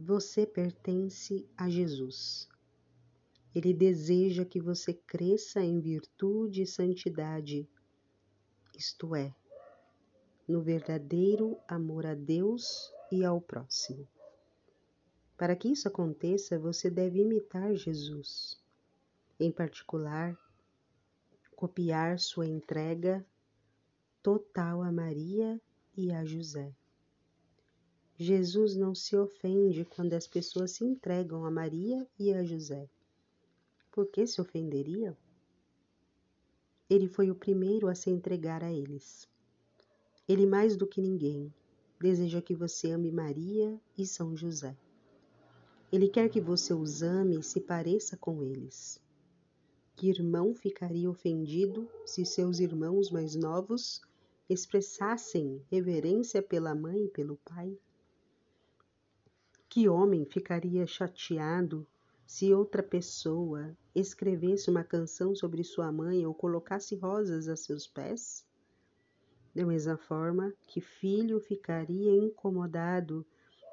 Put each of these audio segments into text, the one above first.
Você pertence a Jesus. Ele deseja que você cresça em virtude e santidade, isto é, no verdadeiro amor a Deus e ao próximo. Para que isso aconteça, você deve imitar Jesus. Em particular, copiar sua entrega total a Maria e a José. Jesus não se ofende quando as pessoas se entregam a Maria e a José. Por que se ofenderia? Ele foi o primeiro a se entregar a eles. Ele, mais do que ninguém, deseja que você ame Maria e São José. Ele quer que você os ame e se pareça com eles. Que irmão ficaria ofendido se seus irmãos mais novos expressassem reverência pela mãe e pelo pai? Que homem ficaria chateado se outra pessoa escrevesse uma canção sobre sua mãe ou colocasse rosas a seus pés? Da mesma forma que filho ficaria incomodado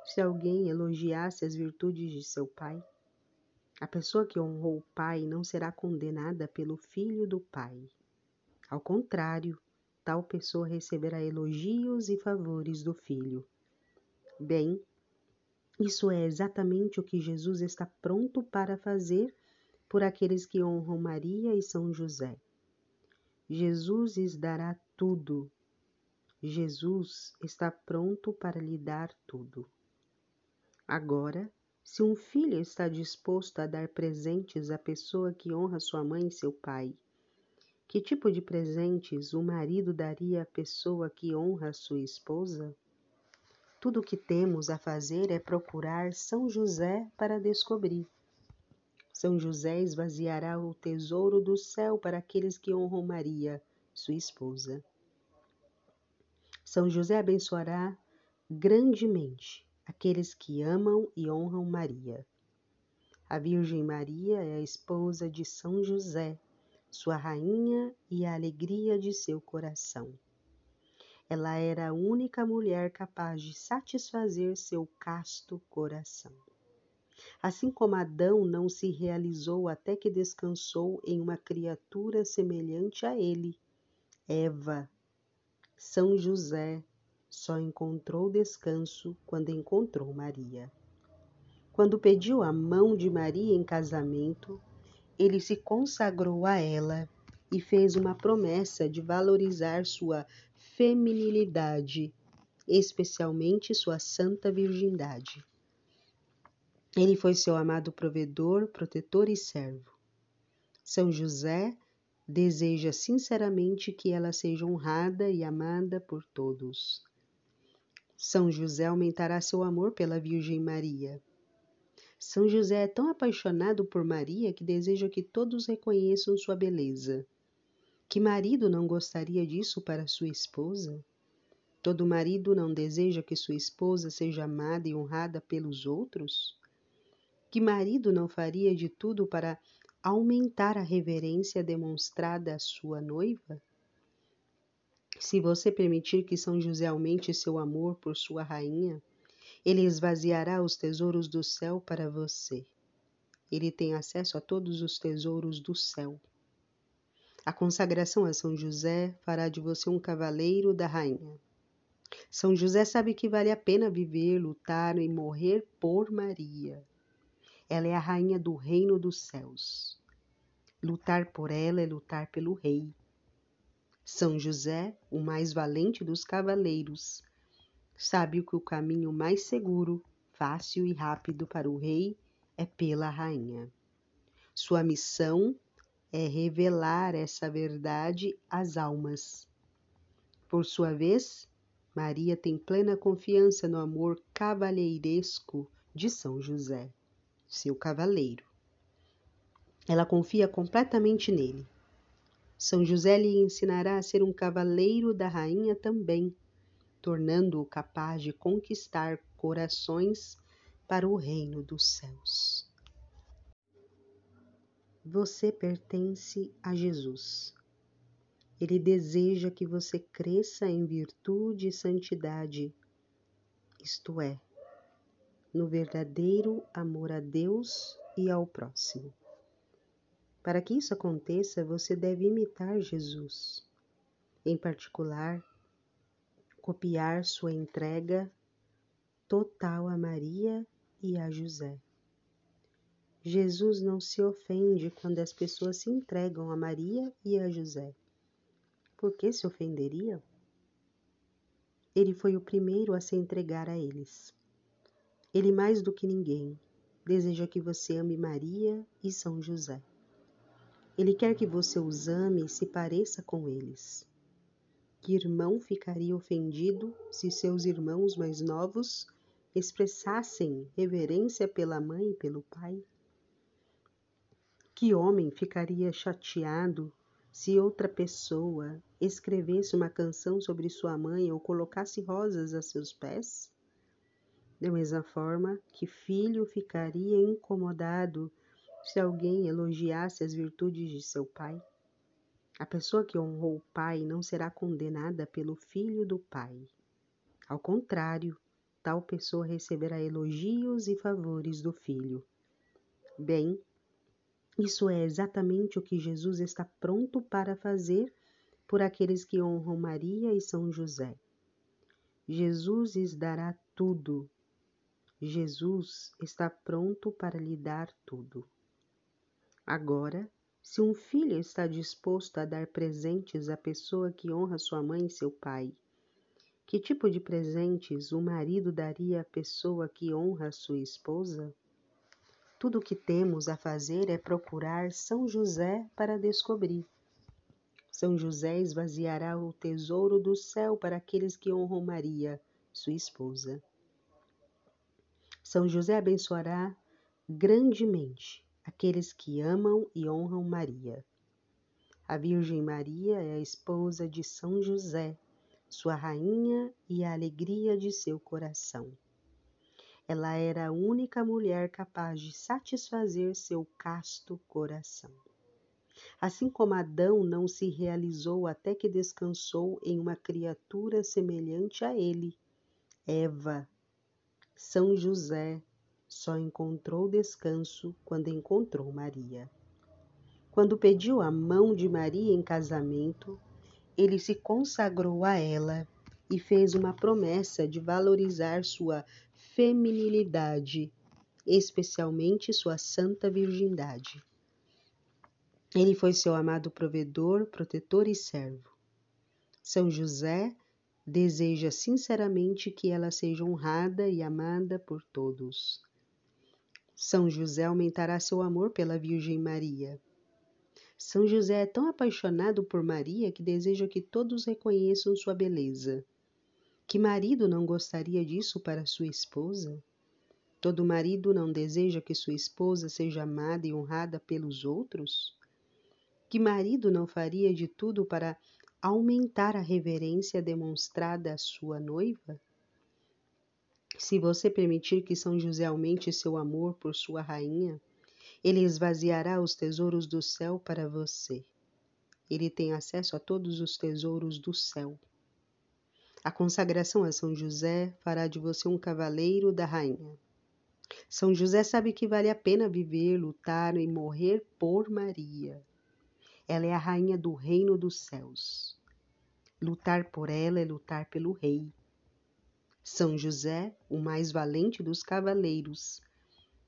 se alguém elogiasse as virtudes de seu pai? A pessoa que honrou o pai não será condenada pelo filho do pai. Ao contrário, tal pessoa receberá elogios e favores do filho. Bem, isso é exatamente o que Jesus está pronto para fazer por aqueles que honram Maria e São José. Jesus lhes dará tudo. Jesus está pronto para lhe dar tudo. Agora, se um filho está disposto a dar presentes à pessoa que honra sua mãe e seu pai, que tipo de presentes o marido daria à pessoa que honra sua esposa? Tudo o que temos a fazer é procurar São José para descobrir. São José esvaziará o tesouro do céu para aqueles que honram Maria, sua esposa. São José abençoará grandemente aqueles que amam e honram Maria. A Virgem Maria é a esposa de São José, sua rainha e a alegria de seu coração. Ela era a única mulher capaz de satisfazer seu casto coração. Assim como Adão não se realizou até que descansou em uma criatura semelhante a ele, Eva, São José, só encontrou descanso quando encontrou Maria. Quando pediu a mão de Maria em casamento, ele se consagrou a ela e fez uma promessa de valorizar sua feminilidade, especialmente sua santa virgindade. Ele foi seu amado provedor, protetor e servo. São José deseja sinceramente que ela seja honrada e amada por todos. São José aumentará seu amor pela Virgem Maria. São José é tão apaixonado por Maria que deseja que todos reconheçam sua beleza. Que marido não gostaria disso para sua esposa? Todo marido não deseja que sua esposa seja amada e honrada pelos outros? Que marido não faria de tudo para aumentar a reverência demonstrada à sua noiva? Se você permitir que São José aumente seu amor por sua rainha, ele esvaziará os tesouros do céu para você. Ele tem acesso a todos os tesouros do céu. A consagração a São José fará de você um cavaleiro da rainha. São José sabe que vale a pena viver, lutar e morrer por Maria. Ela é a rainha do reino dos céus. Lutar por ela é lutar pelo rei. São José, o mais valente dos cavaleiros, sabe que o caminho mais seguro, fácil e rápido para o rei é pela rainha. Sua missão é revelar essa verdade às almas. Por sua vez, Maria tem plena confiança no amor cavalheiresco de São José, seu cavaleiro. Ela confia completamente nele. São José lhe ensinará a ser um cavaleiro da rainha também, tornando-o capaz de conquistar corações para o reino dos céus. Você pertence a Jesus. Ele deseja que você cresça em virtude e santidade, isto é, no verdadeiro amor a Deus e ao próximo. Para que isso aconteça, você deve imitar Jesus. Em particular, copiar sua entrega total a Maria e a José. Jesus não se ofende quando as pessoas se entregam a Maria e a José. Por que se ofenderia? Ele foi o primeiro a se entregar a eles. Ele, mais do que ninguém, deseja que você ame Maria e São José. Ele quer que você os ame e se pareça com eles. Que irmão ficaria ofendido se seus irmãos mais novos expressassem reverência pela mãe e pelo pai? Que homem ficaria chateado se outra pessoa escrevesse uma canção sobre sua mãe ou colocasse rosas a seus pés? Da mesma forma que filho ficaria incomodado se alguém elogiasse as virtudes de seu pai? A pessoa que honrou o pai não será condenada pelo filho do pai. Ao contrário, tal pessoa receberá elogios e favores do filho. Bem, isso é exatamente o que Jesus está pronto para fazer por aqueles que honram Maria e São José. Jesus lhes dará tudo. Jesus está pronto para lhe dar tudo. Agora, se um filho está disposto a dar presentes à pessoa que honra sua mãe e seu pai, que tipo de presentes o marido daria à pessoa que honra sua esposa? Tudo o que temos a fazer é procurar São José para descobrir. São José esvaziará o tesouro do céu para aqueles que honram Maria, sua esposa. São José abençoará grandemente aqueles que amam e honram Maria. A Virgem Maria é a esposa de São José, sua rainha e a alegria de seu coração. Ela era a única mulher capaz de satisfazer seu casto coração. Assim como Adão não se realizou até que descansou em uma criatura semelhante a ele, Eva, São José, só encontrou descanso quando encontrou Maria. Quando pediu a mão de Maria em casamento, ele se consagrou a ela e fez uma promessa de valorizar sua feminilidade, especialmente sua santa virgindade. Ele foi seu amado provedor, protetor e servo. São José deseja sinceramente que ela seja honrada e amada por todos. São José aumentará seu amor pela Virgem Maria. São José é tão apaixonado por Maria que deseja que todos reconheçam sua beleza. Que marido não gostaria disso para sua esposa? Todo marido não deseja que sua esposa seja amada e honrada pelos outros? Que marido não faria de tudo para aumentar a reverência demonstrada à sua noiva? Se você permitir que São José aumente seu amor por sua rainha, ele esvaziará os tesouros do céu para você. Ele tem acesso a todos os tesouros do céu. A consagração a São José fará de você um cavaleiro da rainha. São José sabe que vale a pena viver, lutar e morrer por Maria. Ela é a rainha do reino dos céus. Lutar por ela é lutar pelo rei. São José, o mais valente dos cavaleiros,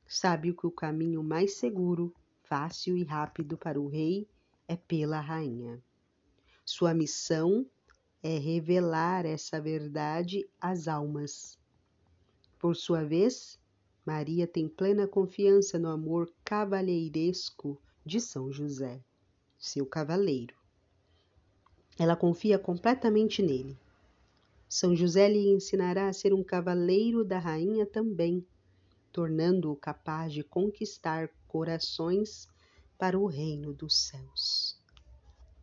sabe que o caminho mais seguro, fácil e rápido para o rei é pela rainha. Sua missão é revelar essa verdade às almas. Por sua vez, Maria tem plena confiança no amor cavalheiresco de São José, seu cavaleiro. Ela confia completamente nele são José lhe ensinará a ser um cavaleiro da rainha também, tornando-o capaz de conquistar corações para o reino dos céus.